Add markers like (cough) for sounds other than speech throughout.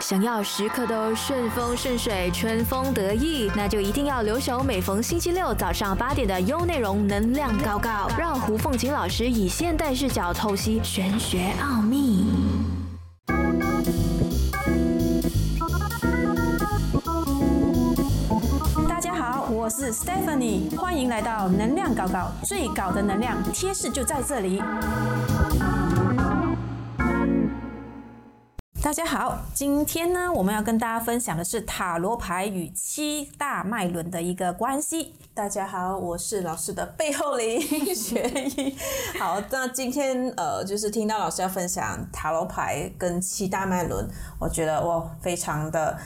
想要时刻都顺风顺水、春风得意，那就一定要留守每逢星期六早上八点的优内容能量高高，让胡凤琴老师以现代视角透析玄学奥秘。大家好，我是 Stephanie，欢迎来到能量高高，最高的能量贴士就在这里。大家好，今天呢，我们要跟大家分享的是塔罗牌与七大脉轮的一个关系。大家好，我是老师的背后林学艺。好，那今天呃，就是听到老师要分享塔罗牌跟七大脉轮，我觉得哇，非常的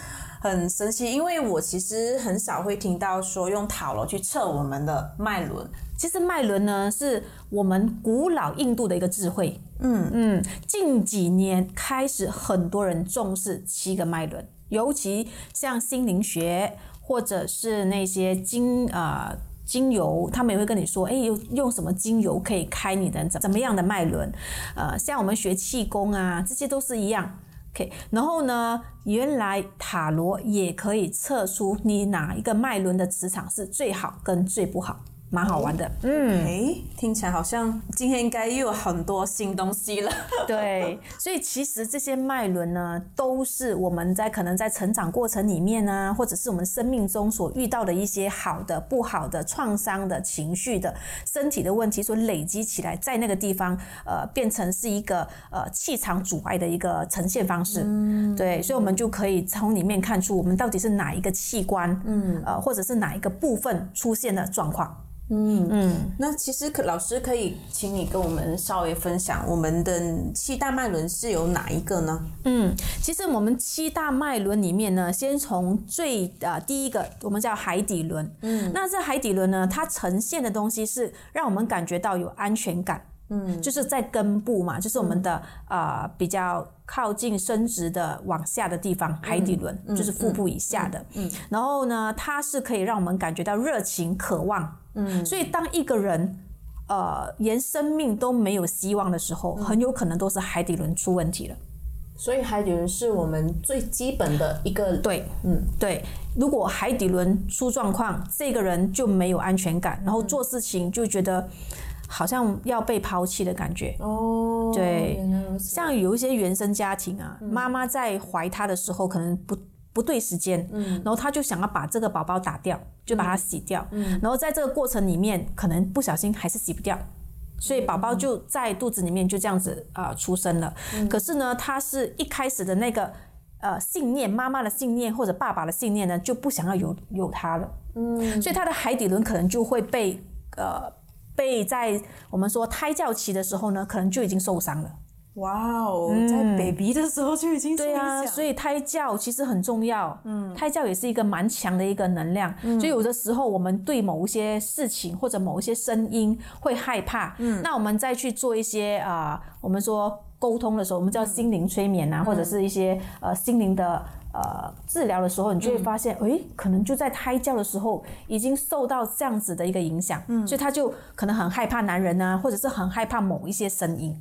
很神奇，因为我其实很少会听到说用塔罗去测我们的脉轮。其实脉轮呢，是我们古老印度的一个智慧。嗯嗯，近几年开始，很多人重视七个脉轮，尤其像心灵学或者是那些精啊、精油，他们也会跟你说，哎，用用什么精油可以开你的怎怎么样的脉轮？呃，像我们学气功啊，这些都是一样。OK，然后呢，原来塔罗也可以测出你哪一个脉轮的磁场是最好跟最不好。蛮好玩的，嗯，哎，听起来好像今天应该又有很多新东西了。(laughs) 对，所以其实这些脉轮呢，都是我们在可能在成长过程里面呢，或者是我们生命中所遇到的一些好的、不好的、创伤的情绪的、身体的问题所累积起来，在那个地方，呃，变成是一个呃气场阻碍的一个呈现方式。嗯，对，所以我们就可以从里面看出我们到底是哪一个器官，嗯，呃，或者是哪一个部分出现了状况。嗯嗯，那其实可老师可以请你跟我们稍微分享我们的七大脉轮是有哪一个呢？嗯，其实我们七大脉轮里面呢，先从最呃第一个，我们叫海底轮。嗯，那这海底轮呢，它呈现的东西是让我们感觉到有安全感。嗯，就是在根部嘛，就是我们的呃比较靠近生殖的往下的地方，海底轮就是腹部以下的。嗯，然后呢，它是可以让我们感觉到热情、渴望。嗯，所以当一个人呃连生命都没有希望的时候，很有可能都是海底轮出问题了。所以海底轮是我们最基本的一个对，嗯对。如果海底轮出状况，这个人就没有安全感，然后做事情就觉得。好像要被抛弃的感觉。哦，对，像有一些原生家庭啊，妈妈在怀他的时候可能不不对时间，嗯，然后他就想要把这个宝宝打掉，就把它洗掉，嗯，然后在这个过程里面，可能不小心还是洗不掉，所以宝宝就在肚子里面就这样子啊出生了。可是呢，他是一开始的那个呃信念，妈妈的信念或者爸爸的信念呢，就不想要有有他了，嗯，所以他的海底轮可能就会被呃。被在我们说胎教期的时候呢，可能就已经受伤了。哇哦，在 baby 的时候就已经对啊，所以胎教其实很重要。嗯，胎教也是一个蛮强的一个能量。嗯，所以有的时候我们对某一些事情或者某一些声音会害怕。嗯，那我们再去做一些啊，我们说沟通的时候，我们叫心灵催眠啊，或者是一些呃心灵的。呃，治疗的时候，你就会发现，哎，可能就在胎教的时候已经受到这样子的一个影响，嗯，所以他就可能很害怕男人啊，或者是很害怕某一些声音。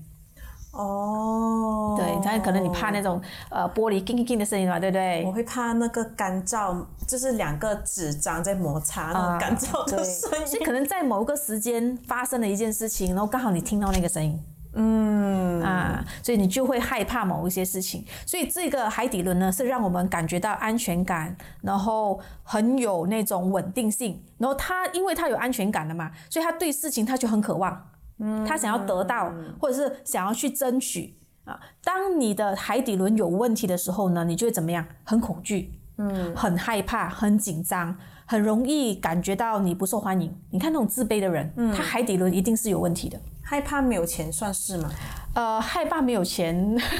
哦，对，他可能你怕那种呃玻璃叮叮叮的声音嘛，对不对？我会怕那个干燥，就是两个纸张在摩擦那种干燥的声音。所以可能在某个时间发生了一件事情，然后刚好你听到那个声音。嗯啊，所以你就会害怕某一些事情，所以这个海底轮呢是让我们感觉到安全感，然后很有那种稳定性，然后他因为他有安全感了嘛，所以他对事情他就很渴望，嗯，他想要得到或者是想要去争取啊。当你的海底轮有问题的时候呢，你就会怎么样？很恐惧，嗯，很害怕，很紧张，很容易感觉到你不受欢迎。你看那种自卑的人，他海底轮一定是有问题的。害怕没有钱算是吗？呃，害怕没有钱，好像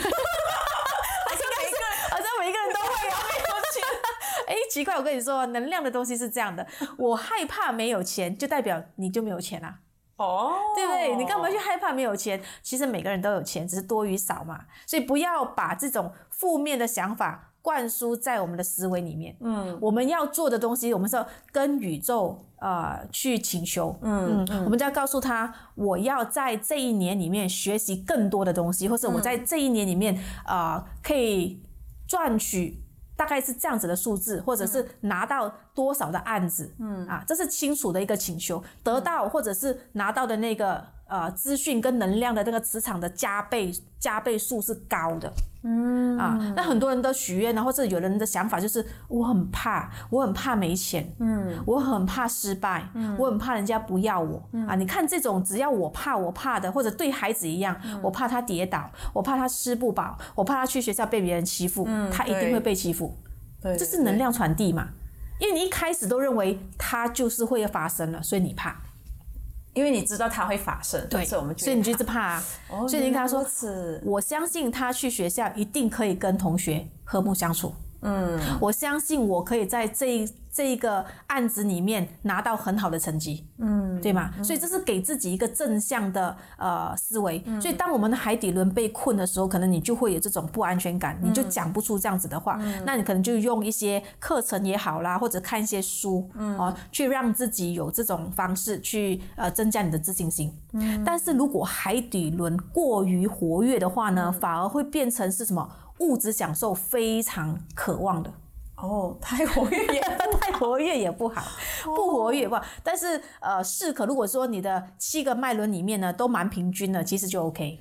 每一个人，(laughs) 好像每一个人都会有没有钱。(laughs) 哎，奇怪，我跟你说，能量的东西是这样的，我害怕没有钱，就代表你就没有钱啊。哦，对不对？你干嘛去害怕没有钱？其实每个人都有钱，只是多与少嘛。所以不要把这种负面的想法。灌输在我们的思维里面，嗯，我们要做的东西，我们是要跟宇宙呃去请求，嗯嗯，我们就要告诉他，我要在这一年里面学习更多的东西，或者我在这一年里面啊可以赚取。大概是这样子的数字，或者是拿到多少的案子，嗯。啊，这是清楚的一个请求，得到或者是拿到的那个呃资讯跟能量的那个磁场的加倍加倍数是高的，嗯。啊，那很多人的许愿呢，或者有人的想法就是我很怕，我很怕没钱，嗯，我很怕失败，嗯，我很怕人家不要我，啊，你看这种只要我怕我怕的，或者对孩子一样，我怕他跌倒，我怕他吃不饱，我怕他去学校被别人欺负，他一定会被欺负。这是能量传递嘛？因为你一开始都认为他就是会发生了，所以你怕，因为你知道它会发生，对，所以我们所以你就是怕。所以你跟他说，我相信他去学校一定可以跟同学和睦相处。嗯，我相信我可以在这。这一个案子里面拿到很好的成绩，嗯，对吗？所以这是给自己一个正向的呃思维。所以当我们的海底轮被困的时候，可能你就会有这种不安全感，你就讲不出这样子的话。那你可能就用一些课程也好啦，或者看一些书，哦，去让自己有这种方式去呃增加你的自信心。但是如果海底轮过于活跃的话呢，反而会变成是什么物质享受非常渴望的。哦，太活跃也 (laughs) 太活跃也不好，不活跃不好。但是呃，适可如果说你的七个脉轮里面呢都蛮平均的，其实就 OK。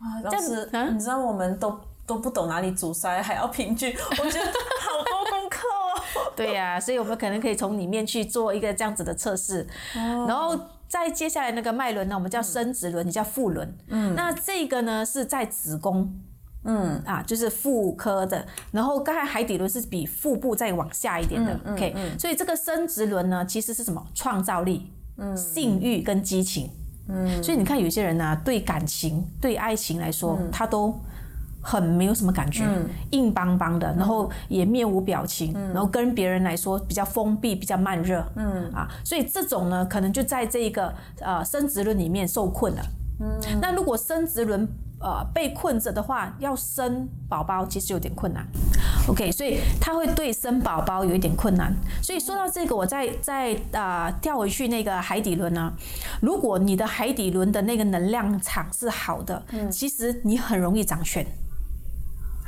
啊，老师，你知道我们都都不懂哪里阻塞，还要平均，我觉得好多功课哦。(laughs) 对呀，所以我们可能可以从里面去做一个这样子的测试，然后再接下来那个脉轮呢，我们叫生殖轮，你叫腹轮。嗯，那这个呢是在子宫。嗯。啊，就是妇科的，然后刚才海底轮是比腹部再往下一点的，OK，所以这个生殖轮呢，其实是什么？创造力、性欲跟激情。嗯，所以你看有些人呢，对感情、对爱情来说，他都很没有什么感觉，硬邦邦的，然后也面无表情，然后跟别人来说比较封闭、比较慢热。嗯。啊，所以这种呢，可能就在这个呃生殖轮里面受困了。嗯，那如果生殖轮呃，被困着的话，要生宝宝其实有点困难。OK，所以他会对生宝宝有一点困难。所以说到这个，我再再啊调回去那个海底轮呢。如果你的海底轮的那个能量场是好的，其实你很容易掌权。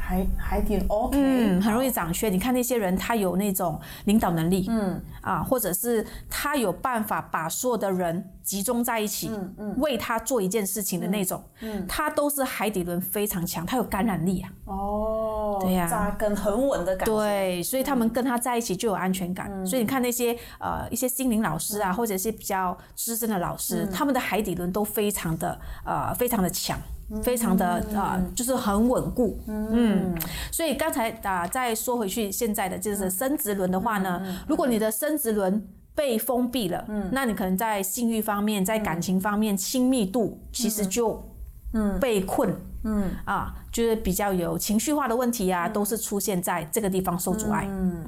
海海底 OK，嗯，很容易掌权。你看那些人，他有那种领导能力，嗯啊，或者是他有办法把所有的人集中在一起，嗯嗯，为他做一件事情的那种，嗯，他都是海底轮非常强，他有感染力啊。哦，对呀，扎根很稳的感觉。对，所以他们跟他在一起就有安全感。所以你看那些呃一些心灵老师啊，或者是比较资深的老师，他们的海底轮都非常的呃非常的强。非常的啊，就是很稳固，嗯，所以刚才啊，再说回去，现在的就是生殖轮的话呢，如果你的生殖轮被封闭了，嗯，那你可能在性欲方面，在感情方面，亲密度其实就嗯。被困，嗯。啊，就是比较有情绪化的问题啊，都是出现在这个地方受阻碍，嗯，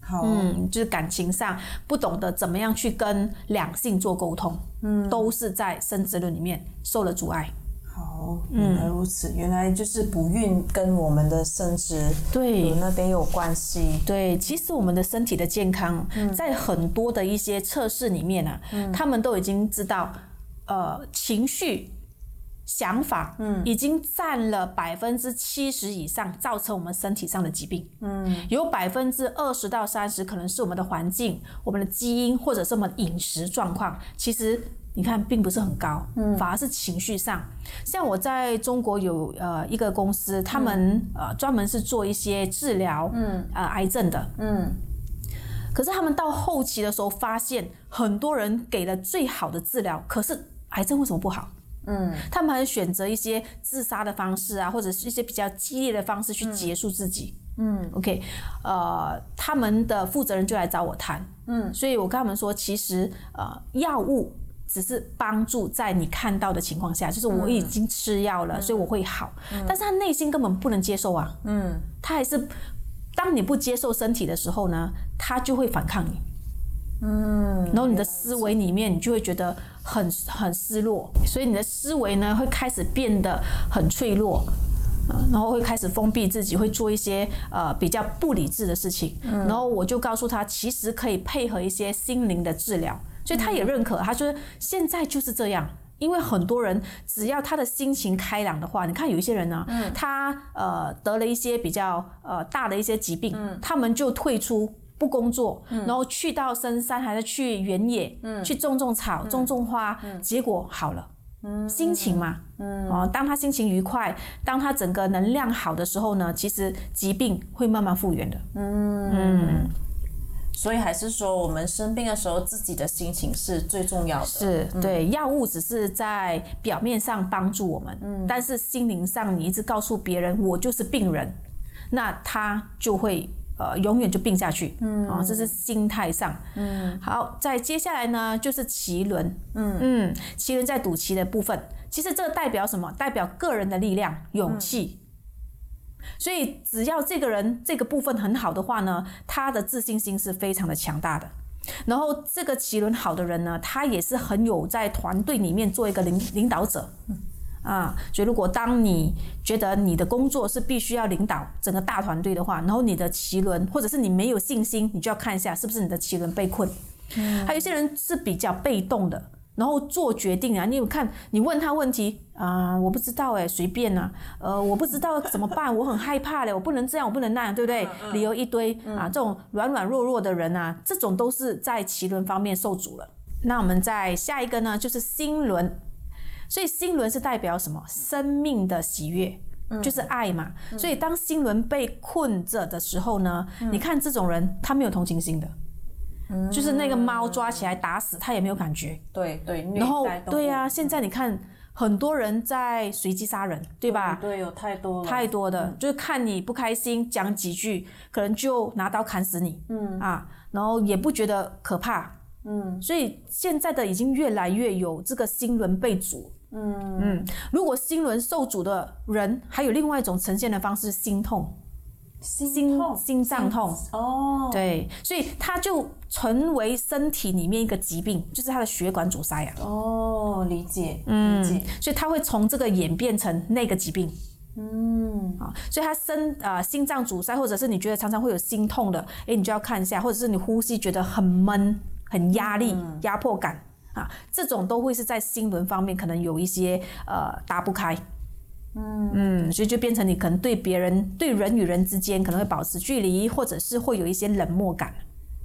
好，嗯，就是感情上不懂得怎么样去跟两性做沟通，嗯，都是在生殖轮里面受了阻碍。哦，原来如此，原来就是不孕跟我们的生殖对那边有关系。对，其实我们的身体的健康，在很多的一些测试里面呢，他们都已经知道，呃，情绪、想法，嗯，已经占了百分之七十以上，造成我们身体上的疾病。嗯，有百分之二十到三十可能是我们的环境、我们的基因或者是我们饮食状况。其实。你看，并不是很高，嗯反而是情绪上。像我在中国有呃一个公司，他们呃专门是做一些治疗，嗯，呃癌症的，嗯。可是他们到后期的时候，发现很多人给了最好的治疗，可是癌症为什么不好？嗯，他们还选择一些自杀的方式啊，或者是一些比较激烈的方式去结束自己。嗯，OK，呃，他们的负责人就来找我谈，嗯，所以我跟他们说，其实呃药物。只是帮助在你看到的情况下，就是我已经吃药了，所以我会好。但是他内心根本不能接受啊，嗯，他还是当你不接受身体的时候呢，他就会反抗你，嗯，然后你的思维里面你就会觉得很很失落，所以你的思维呢会开始变得很脆弱，然后会开始封闭自己，会做一些呃比较不理智的事情。然后我就告诉他，其实可以配合一些心灵的治疗。所以他也认可，他说现在就是这样，因为很多人只要他的心情开朗的话，你看有一些人呢，他呃得了一些比较呃大的一些疾病，他们就退出不工作，然后去到深山还是去原野，去种种草、种种花，结果好了。心情嘛，哦，当他心情愉快，当他整个能量好的时候呢，其实疾病会慢慢复原的。嗯。所以还是说，我们生病的时候，自己的心情是最重要的。是对，药物只是在表面上帮助我们，嗯，但是心灵上，你一直告诉别人我就是病人，那他就会呃永远就病下去。嗯，啊，这是心态上。嗯，好，在接下来呢，就是奇轮。嗯嗯，奇轮在赌气的部分，其实这个代表什么？代表个人的力量、勇气。所以，只要这个人这个部分很好的话呢，他的自信心是非常的强大的。然后，这个奇轮好的人呢，他也是很有在团队里面做一个领领导者。啊，所以如果当你觉得你的工作是必须要领导整个大团队的话，然后你的奇轮或者是你没有信心，你就要看一下是不是你的奇轮被困。嗯，还有一些人是比较被动的。然后做决定啊！你有看？你问他问题啊？我不知道哎，随便呐。呃，我不知道怎么办，(laughs) 我很害怕嘞，我不能这样，我不能那样，对不对？理由一堆啊！这种软软弱弱的人啊，这种都是在奇轮方面受阻了。那我们再下一个呢，就是心轮。所以心轮是代表什么？生命的喜悦，就是爱嘛。所以当心轮被困着的时候呢，你看这种人，他没有同情心的。就是那个猫抓起来打死它也没有感觉，对对，然后对呀，现在你看很多人在随机杀人，对吧？对，有太多太多的，就是看你不开心讲几句，可能就拿刀砍死你，嗯。啊，然后也不觉得可怕，嗯，所以现在的已经越来越有这个心轮被阻，嗯。嗯，如果心轮受阻的人，还有另外一种呈现的方式，心痛。心心脏痛哦，对，所以它就成为身体里面一个疾病，就是它的血管阻塞啊。哦，理解，嗯，理解。所以它会从这个演变成那个疾病。嗯，啊，所以它身啊心脏阻塞，或者是你觉得常常会有心痛的，哎，你就要看一下，或者是你呼吸觉得很闷、很压力、压迫感啊，这种都会是在心轮方面可能有一些呃打不开。嗯嗯，所以就变成你可能对别人、对人与人之间可能会保持距离，或者是会有一些冷漠感、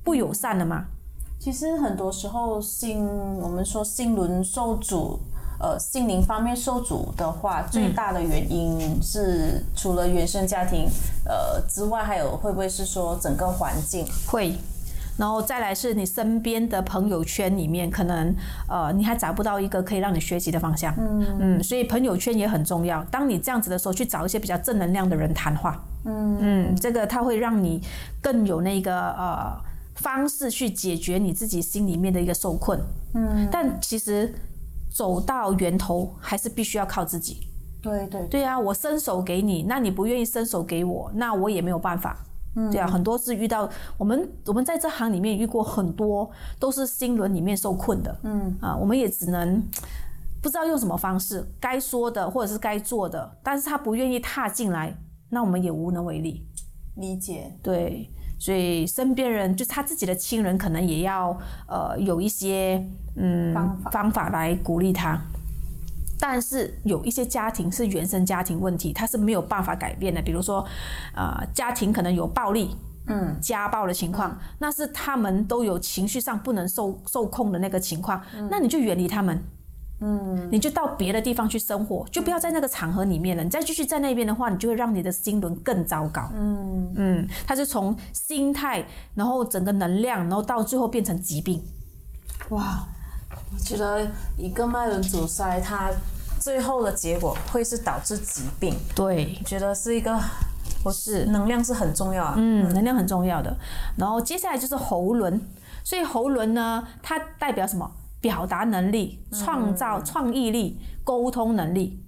不友善的嘛。其实很多时候，心我们说心轮受阻，呃，心灵方面受阻的话，最大的原因是除了原生家庭呃之外，还有会不会是说整个环境会？然后再来是你身边的朋友圈里面，可能呃你还找不到一个可以让你学习的方向，嗯。嗯，所以朋友圈也很重要。当你这样子的时候，去找一些比较正能量的人谈话，嗯。嗯，这个它会让你更有那个呃方式去解决你自己心里面的一个受困，嗯，但其实走到源头还是必须要靠自己。对对对。啊，我伸手给你，那你不愿意伸手给我，那我也没有办法。对啊，很多是遇到我们，我们在这行里面遇过很多，都是心轮里面受困的。嗯啊，我们也只能 (tsk) 不知道用什么方式，该说的或者是该做的，但是他不愿意踏进来，那我们也无能为力。理解。对，所以身边人就是他自己的亲人，可能也要呃有一些嗯方法方法来鼓励他。但是有一些家庭是原生家庭问题，他是没有办法改变的。比如说，呃，家庭可能有暴力、嗯，家暴的情况，那是他们都有情绪上不能受受控的那个情况，那你就远离他们，嗯，你就到别的地方去生活，就不要在那个场合里面了。你再继续在那边的话，你就会让你的心轮更糟糕。嗯嗯，它是从心态，然后整个能量，然后到最后变成疾病。哇，我觉得一个脉轮阻塞，它。最后的结果会是导致疾病，对，觉得是一个，不是能量是很重要啊，嗯，能量很重要的。然后接下来就是喉轮，所以喉轮呢，它代表什么？表达能力、创造创意力、沟通能力。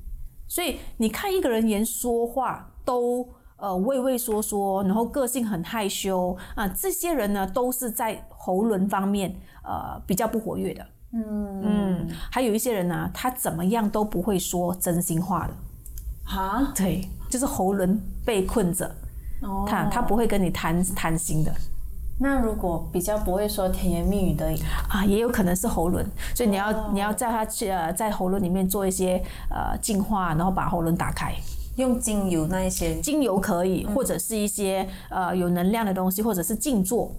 所以你看一个人连说话都呃畏畏缩缩，然后个性很害羞啊，这些人呢都是在喉轮方面呃比较不活跃的。嗯。嗯，还有一些人呢，他怎么样都不会说真心话的，啊？对，就是喉咙被困着，哦。他他不会跟你谈谈心的，那如果比较不会说甜言蜜语的啊，也有可能是喉轮，所以你要你要在它呃在喉咙里面做一些呃净化，然后把喉咙打开。用精油那一些，精油可以，或者是一些呃有能量的东西，或者是静坐。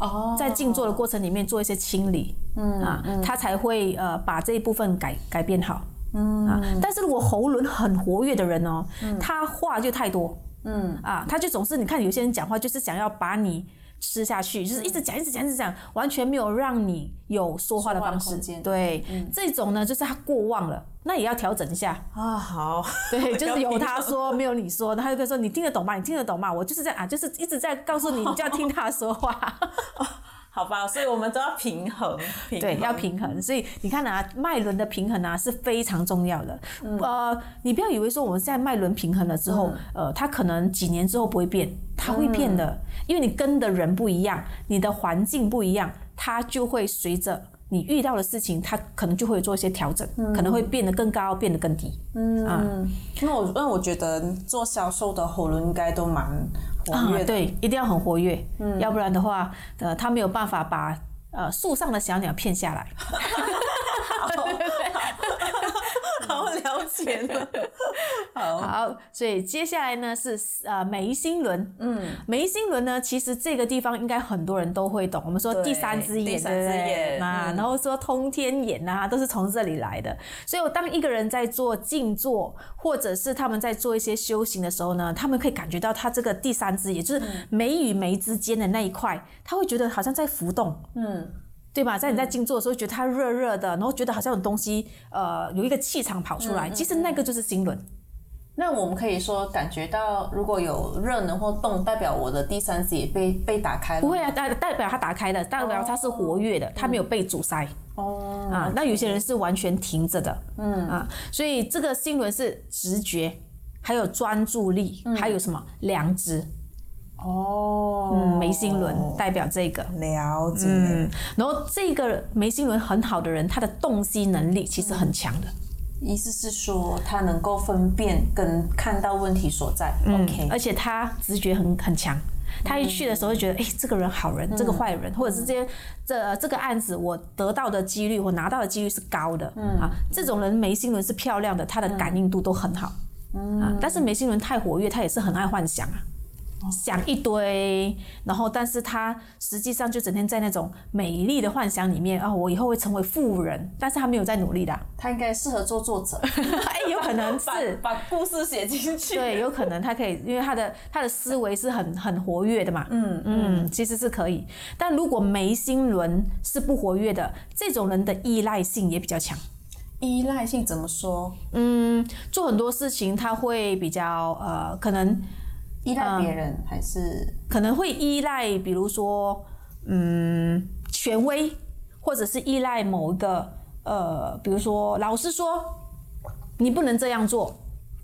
哦，在静坐的过程里面做一些清理，嗯啊，他才会呃把这一部分改改变好。嗯啊，但是如果喉轮很活跃的人哦，他话就太多。嗯啊，他就总是你看有些人讲话就是想要把你。吃下去就是一直讲一直讲一直讲，完全没有让你有说话的方式。对，这种呢就是他过忘了，那也要调整一下啊。好，(laughs) 对，就是由他说没有你说，他就跟说你听得懂吗？你听得懂吗？我就是在啊，就是一直在告诉你，你就要听他说话。(laughs) 好吧，所以我们都要平衡，对，要平衡。所以你看啊，脉轮的平衡啊是非常重要的。呃，你不要以为说我们现在脉轮平衡了之后，呃，它可能几年之后不会变，它会变的，因为你跟的人不一样，你的环境不一样，它就会随着你遇到的事情，它可能就会做一些调整，可能会变得更高，变得更低。嗯啊，那我那我觉得做销售的喉轮应该都蛮。啊，对，一定要很活跃，嗯，要不然的话，呃，他没有办法把呃树上的小鸟骗下来。(laughs) (laughs) 好了解了，(laughs) 好，所以接下来呢是呃眉心轮，嗯，眉心轮呢，其实这个地方应该很多人都会懂。我们说第三只眼，对不对？啊，然后说通天眼啊，都是从这里来的。所以，我当一个人在做静坐，或者是他们在做一些修行的时候呢，他们可以感觉到他这个第三只眼，就是眉与眉之间的那一块，他会觉得好像在浮动，嗯。对吧？在你在静坐的时候，觉得它热热的，然后觉得好像有东西，呃，有一个气场跑出来。其实那个就是心轮。那我们可以说感觉到，如果有热能或动，代表我的第三只也被被打开了。不会啊，代代表它打开的，代表它是活跃的，它没有被阻塞。哦。啊，那有些人是完全停着的。嗯。啊，所以这个心轮是直觉，还有专注力，还有什么良知。哦，嗯，眉心轮代表这个了解。嗯，然后这个眉心轮很好的人，他的洞悉能力其实很强的。意思是说，他能够分辨跟看到问题所在。OK，而且他直觉很很强。他一去的时候就觉得，哎，这个人好人，这个坏人，或者是这些这这个案子我得到的几率，我拿到的几率是高的。嗯啊，这种人眉心轮是漂亮的，他的感应度都很好。嗯啊，但是眉心轮太活跃，他也是很爱幻想啊。想一堆，然后，但是他实际上就整天在那种美丽的幻想里面啊，我以后会成为富人，但是他没有在努力的。他应该适合做作者，(laughs) 哎，有可能 (laughs) 是把故事写进去。对，有可能他可以，因为他的他的思维是很很活跃的嘛。嗯嗯，其实是可以，但如果眉心轮是不活跃的，这种人的依赖性也比较强。依赖性怎么说？嗯，做很多事情他会比较呃，可能。依赖别人还是？可能会依赖，比如说，嗯，权威，或者是依赖某一个，呃，比如说老师说你不能这样做，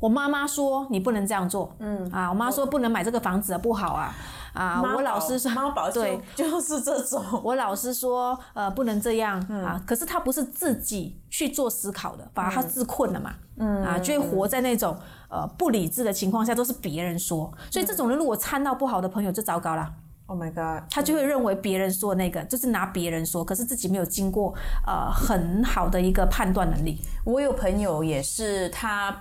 我妈妈说你不能这样做，嗯。啊，我妈说不能买这个房子不好啊。啊，我老师说，对，(laughs) 就是这种。我老师说，呃，不能这样啊。可是他不是自己去做思考的，把他自困了嘛。嗯。啊，就会活在那种呃不理智的情况下，都是别人说。所以这种人如果掺到不好的朋友，就糟糕了。Oh my god！他就会认为别人说那个就是拿别人说，可是自己没有经过呃很好的一个判断能力。我有朋友也是他。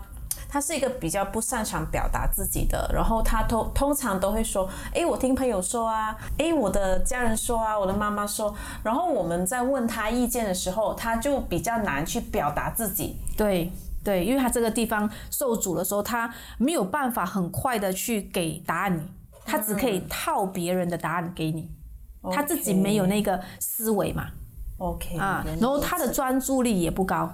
他是一个比较不擅长表达自己的，然后他通通常都会说：“诶，我听朋友说啊，诶，我的家人说啊，我的妈妈说。”然后我们在问他意见的时候，他就比较难去表达自己。对对，因为他这个地方受阻的时候，他没有办法很快的去给答案，你他只可以套别人的答案给你，他自己没有那个思维嘛。OK 啊，然后他的专注力也不高。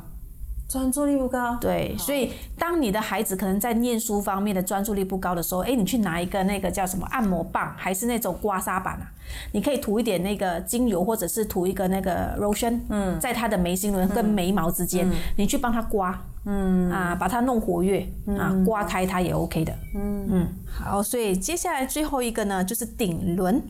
专注力不高，对，所以当你的孩子可能在念书方面的专注力不高的时候，哎，你去拿一个那个叫什么按摩棒，还是那种刮痧板啊？你可以涂一点那个精油，或者是涂一个那个 lotion，嗯，在他的眉心轮跟眉毛之间，你去帮他刮，嗯。啊，把它弄活跃啊，刮开它也 OK 的，嗯。嗯。好，所以接下来最后一个呢，就是顶轮，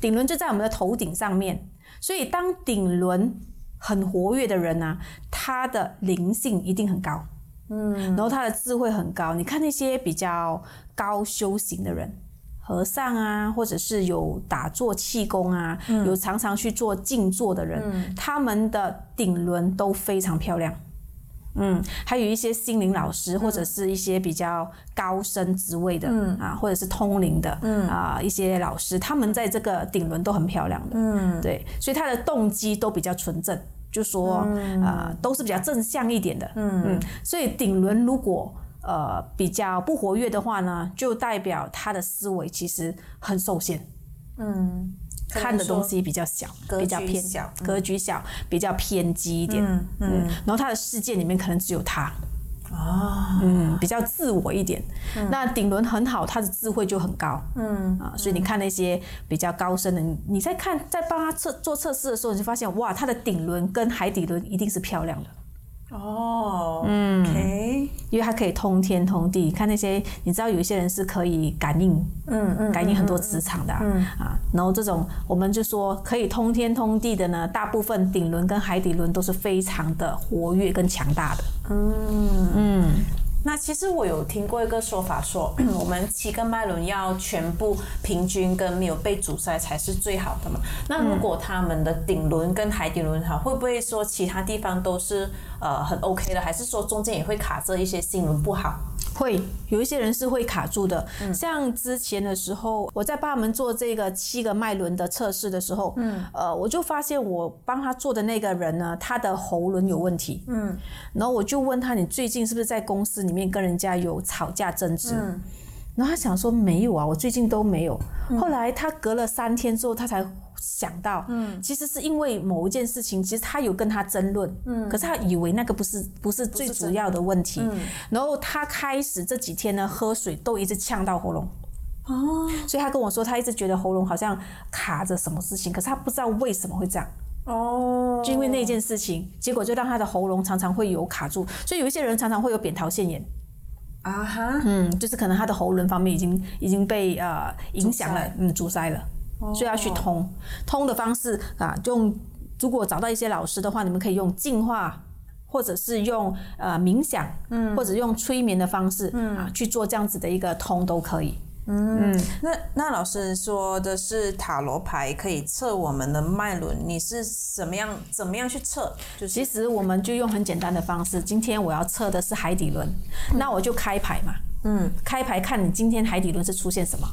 顶轮就在我们的头顶上面，所以当顶轮。很活跃的人呢，他的灵性一定很高，嗯，然后他的智慧很高。你看那些比较高修行的人，和尚啊，或者是有打坐气功啊，有常常去做静坐的人，他们的顶轮都非常漂亮。嗯，还有一些心灵老师，或者是一些比较高深职位的啊，或者是通灵的啊，一些老师，他们在这个顶轮都很漂亮的。嗯，对，所以他的动机都比较纯正，就说啊，都是比较正向一点的。嗯嗯，所以顶轮如果呃比较不活跃的话呢，就代表他的思维其实很受限。嗯。看的东西比较小，比较偏小，格局小，比较偏激一点。嗯嗯，然后他的世界里面可能只有他。哦。嗯，比较自我一点。那顶轮很好，他的智慧就很高。嗯。啊，所以你看那些比较高深的，你在看在帮他测做测试的时候，你就发现哇，他的顶轮跟海底轮一定是漂亮的。哦，嗯，因为它可以通天通地，看那些你知道有一些人是可以感应，嗯嗯，感应很多磁场的，嗯。啊，然后这种我们就说可以通天通地的呢，大部分顶轮跟海底轮都是非常的活跃跟强大的，嗯。嗯。那其实我有听过一个说法，说 (clears throat) 我们七个脉轮要全部平均跟没有被阻塞才是最好的嘛。那如果他们的顶轮跟海底轮好，会不会说其他地方都是呃很 OK 的，还是说中间也会卡着一些心轮不好？会有一些人是会卡住的，像之前的时候，我在帮他们做这个七个脉轮的测试的时候，嗯，呃，我就发现我帮他做的那个人呢，他的喉轮有问题，嗯，然后我就问他，你最近是不是在公司里面跟人家有吵架争执？然后他想说没有啊，我最近都没有。后来他隔了三天之后，他才想到，嗯，其实是因为某一件事情，其实他有跟他争论，嗯，可是他以为那个不是不是最主要的问题，嗯，然后他开始这几天呢，喝水都一直呛到喉咙，哦，所以他跟我说，他一直觉得喉咙好像卡着什么事情，可是他不知道为什么会这样，哦，就因为那件事情，结果就让他的喉咙常常会有卡住，所以有一些人常常会有扁桃腺炎。啊哈，嗯，就是可能他的喉咙方面已经已经被呃影响了，嗯，阻塞了，所以要去通。通的方式啊，用如果找到一些老师的话，你们可以用净化，或者是用呃冥想，嗯，或者用催眠的方式，嗯。啊去做这样子的一个通都可以。嗯，那那老师说的是塔罗牌可以测我们的脉轮，你是怎么样怎么样去测？就其实我们就用很简单的方式，今天我要测的是海底轮，那我就开牌嘛，嗯，开牌看你今天海底轮是出现什么。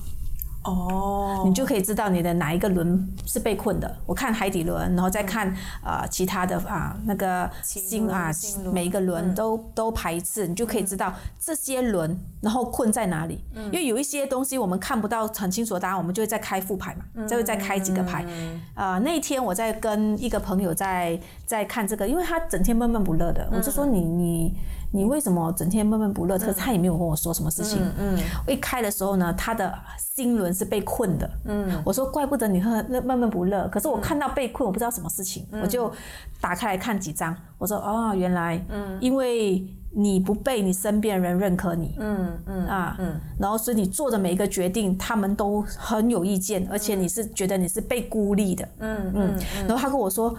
哦，你就可以知道你的哪一个轮是被困的。我看海底轮，然后再看啊其他的啊那个星啊，每一个轮都都排一次，你就可以知道这些轮然后困在哪里。因为有一些东西我们看不到很清楚的答案，我们就会再开副牌嘛，就会再开几个牌。啊，那天我在跟一个朋友在在看这个，因为他整天闷闷不乐的，我就说你你。你为什么整天闷闷不乐？可是他也没有跟我说什么事情。嗯，我一开的时候呢，他的心轮是被困的。嗯，我说怪不得你很闷闷不乐。可是我看到被困，我不知道什么事情，我就打开来看几张。我说哦，原来，嗯，因为你不被你身边人认可你。嗯嗯啊嗯，然后所以你做的每一个决定，他们都很有意见，而且你是觉得你是被孤立的。嗯嗯，然后他跟我说。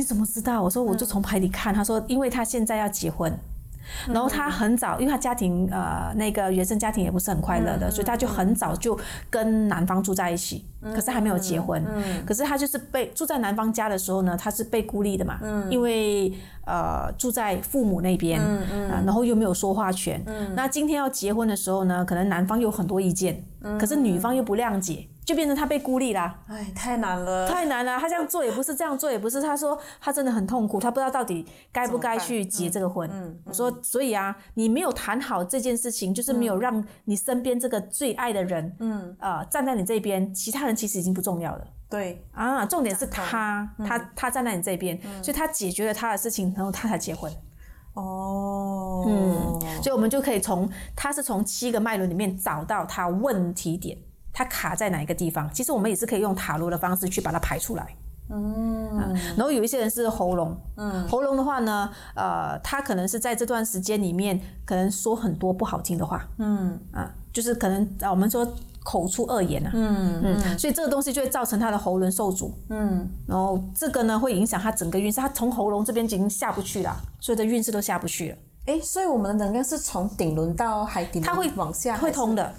你怎么知道？我说我就从牌里看。他说，因为他现在要结婚。然后他很早，因为他家庭呃那个原生家庭也不是很快乐的，所以他就很早就跟男方住在一起，可是还没有结婚。可是他就是被住在男方家的时候呢，他是被孤立的嘛，因为呃住在父母那边，然后又没有说话权。那今天要结婚的时候呢，可能男方有很多意见，可是女方又不谅解。就变成他被孤立啦，哎，太难了，太难了。他这样做也不是，这样做也不是。他说他真的很痛苦，他不知道到底该不该去结这个婚。嗯我说，所以啊，你没有谈好这件事情，就是没有让你身边这个最爱的人，嗯，呃，站在你这边，其他人其实已经不重要了。对啊，重点是他，他，他站在你这边，所以他解决了他的事情，然后他才结婚。哦，嗯，所以我们就可以从他是从七个脉轮里面找到他问题点。它卡在哪一个地方？其实我们也是可以用塔罗的方式去把它排出来。嗯，然后有一些人是喉咙，嗯，喉咙的话呢，呃，他可能是在这段时间里面，可能说很多不好听的话，嗯，啊，就是可能啊，我们说口出恶言啊，嗯嗯，所以这个东西就会造成他的喉咙受阻，嗯，然后这个呢会影响他整个运势，他从喉咙这边已经下不去了，所有的运势都下不去了。哎，所以我们的能量是从顶轮到海底，它会往下会通的。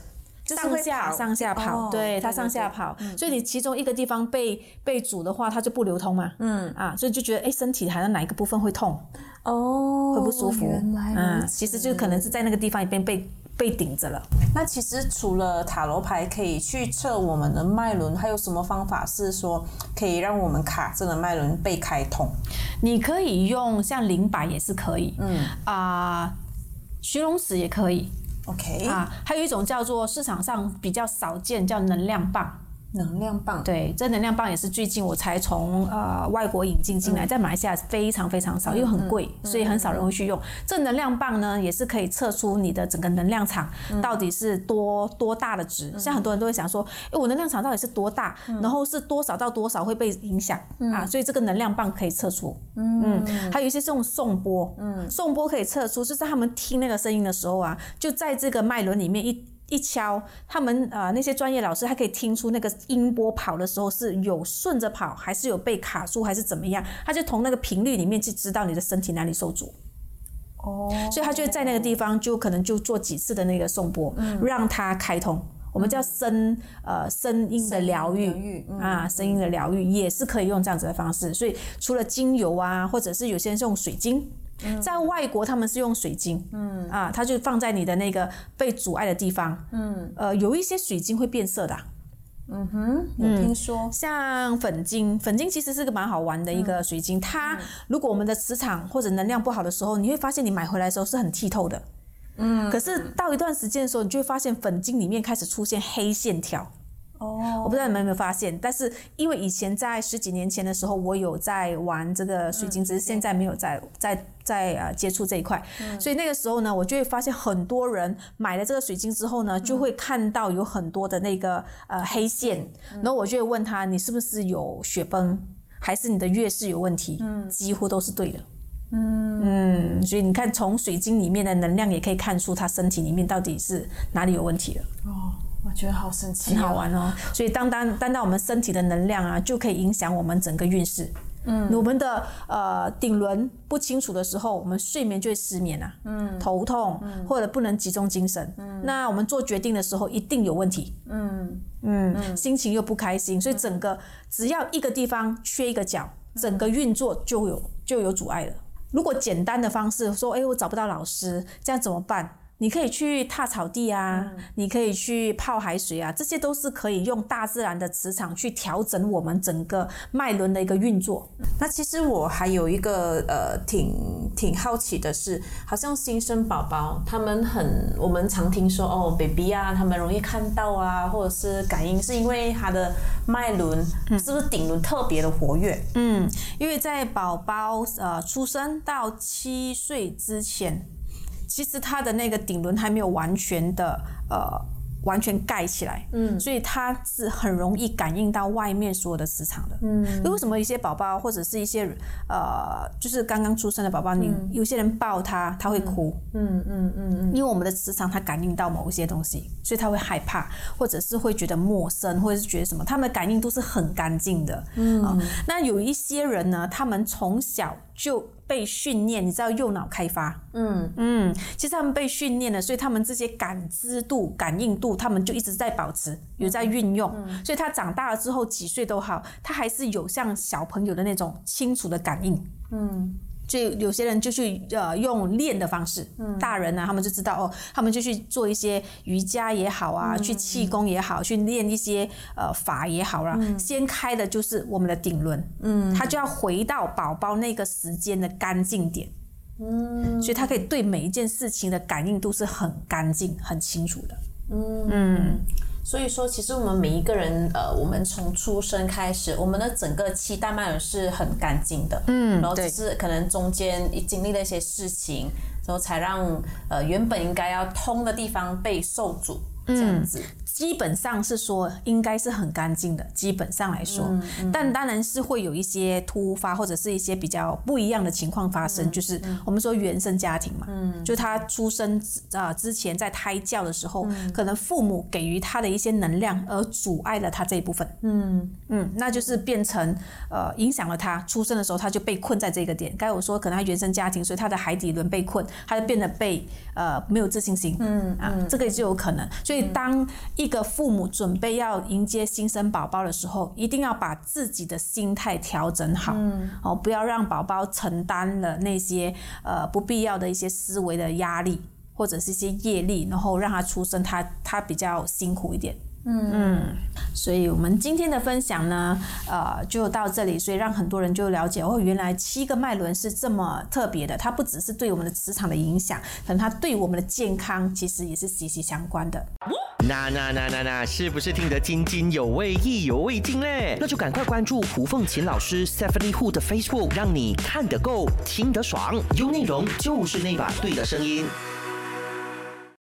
上下上下跑，对它上下跑，所以你其中一个地方被被阻的话，它就不流通嘛。嗯啊，所以就觉得哎，身体好像哪一个部分会痛哦，会不舒服。嗯，其实就可能是在那个地方已经被被顶着了。那其实除了塔罗牌可以去测我们的脉轮，还有什么方法是说可以让我们卡着的脉轮被开通？你可以用像灵摆也是可以，嗯啊，寻龙石也可以。OK 啊，还有一种叫做市场上比较少见，叫能量棒。能量棒，对，这能量棒也是最近我才从呃外国引进进来，在马来西亚非常非常少，因为很贵，所以很少人会去用。这能量棒呢，也是可以测出你的整个能量场到底是多多大的值。像很多人都会想说，哎，我能量场到底是多大？然后是多少到多少会被影响啊？所以这个能量棒可以测出。嗯，还有一些是用送波，嗯，送波可以测出，就是他们听那个声音的时候啊，就在这个脉轮里面一。一敲，他们呃那些专业老师，他可以听出那个音波跑的时候是有顺着跑，还是有被卡住，还是怎么样？他就从那个频率里面去知道你的身体哪里受阻。哦，所以他就在那个地方就可能就做几次的那个送波，让它开通。我们叫声呃声音的疗愈啊，声音的疗愈也是可以用这样子的方式。所以除了精油啊，或者是有些人是用水晶。在外国，他们是用水晶，嗯。啊，它就放在你的那个被阻碍的地方，嗯，呃，有一些水晶会变色的，嗯哼，有听说，像粉晶，粉晶其实是个蛮好玩的一个水晶，它如果我们的磁场或者能量不好的时候，你会发现你买回来的时候是很剔透的，嗯，可是到一段时间的时候，你就会发现粉晶里面开始出现黑线条。哦，我不知道你们有没有发现，但是因为以前在十几年前的时候，我有在玩这个水晶，只是现在没有在在在呃接触这一块，所以那个时候呢，我就会发现很多人买了这个水晶之后呢，就会看到有很多的那个呃黑线，然后我就会问他，你是不是有雪崩，还是你的月事有问题？嗯，几乎都是对的。嗯嗯，所以你看，从水晶里面的能量也可以看出他身体里面到底是哪里有问题了。哦。我觉得好神奇，很好玩哦。所以当当当到我们身体的能量啊，就可以影响我们整个运势。嗯，我们的呃顶轮不清楚的时候，我们睡眠就会失眠啊，嗯，头痛或者不能集中精神。嗯，那我们做决定的时候一定有问题。嗯嗯，心情又不开心，所以整个只要一个地方缺一个角，整个运作就有就有阻碍了。如果简单的方式说，哎，我找不到老师，这样怎么办？你可以去踏草地啊，你可以去泡海水啊，这些都是可以用大自然的磁场去调整我们整个脉轮的一个运作。那其实我还有一个呃，挺挺好奇的是，好像新生宝宝他们很，我们常听说哦，baby 啊，他们容易看到啊，或者是感应，是因为他的脉轮是不是顶轮特别的活跃？嗯，因为在宝宝呃出生到七岁之前。其实他的那个顶轮还没有完全的呃。完全盖起来，嗯，所以它是很容易感应到外面所有的磁场的，嗯。为什么一些宝宝或者是一些呃，就是刚刚出生的宝宝，你有些人抱他，他会哭，嗯嗯嗯嗯，因为我们的磁场它感应到某一些东西，所以他会害怕，或者是会觉得陌生，或者是觉得什么，他们的感应都是很干净的，嗯。那有一些人呢，他们从小就被训练，你知道右脑开发，嗯嗯，其实他们被训练了，所以他们这些感知度、感应度。他们就一直在保持，有在运用，所以他长大了之后几岁都好，他还是有像小朋友的那种清楚的感应。嗯，所以有些人就去呃用练的方式，大人呢他们就知道哦，他们就去做一些瑜伽也好啊，去气功也好，去练一些呃法也好啦。先开的就是我们的顶轮，嗯，他就要回到宝宝那个时间的干净点。嗯，所以他可以对每一件事情的感应都是很干净、很清楚的。嗯，所以说，其实我们每一个人，呃，我们从出生开始，我们的整个七大脉轮是很干净的，嗯，然后只是可能中间经历了一些事情，然后才让呃原本应该要通的地方被受阻，这样子。基本上是说应该是很干净的，基本上来说，但当然是会有一些突发或者是一些比较不一样的情况发生，就是我们说原生家庭嘛，就他出生啊之前在胎教的时候，可能父母给予他的一些能量而阻碍了他这一部分，嗯。嗯，那就是变成呃影响了他出生的时候他就被困在这个点。刚才我说可能他原生家庭，所以他的海底轮被困，他就变得被呃没有自信心，嗯啊，这个也是有可能，所以。所以当一个父母准备要迎接新生宝宝的时候，一定要把自己的心态调整好，哦，不要让宝宝承担了那些呃不必要的一些思维的压力，或者是一些业力，然后让他出生，他他比较辛苦一点。嗯嗯，所以我们今天的分享呢，呃，就到这里。所以让很多人就了解哦，原来七个脉轮是这么特别的。它不只是对我们的磁场的影响，可能它对我们的健康其实也是息息相关的。那那那那那，是不是听得津津有味、意犹未尽嘞？那就赶快关注胡凤琴老师 Stephanie Hu 的 Facebook，让你看得够、听得爽，有内容就是那把对的声音。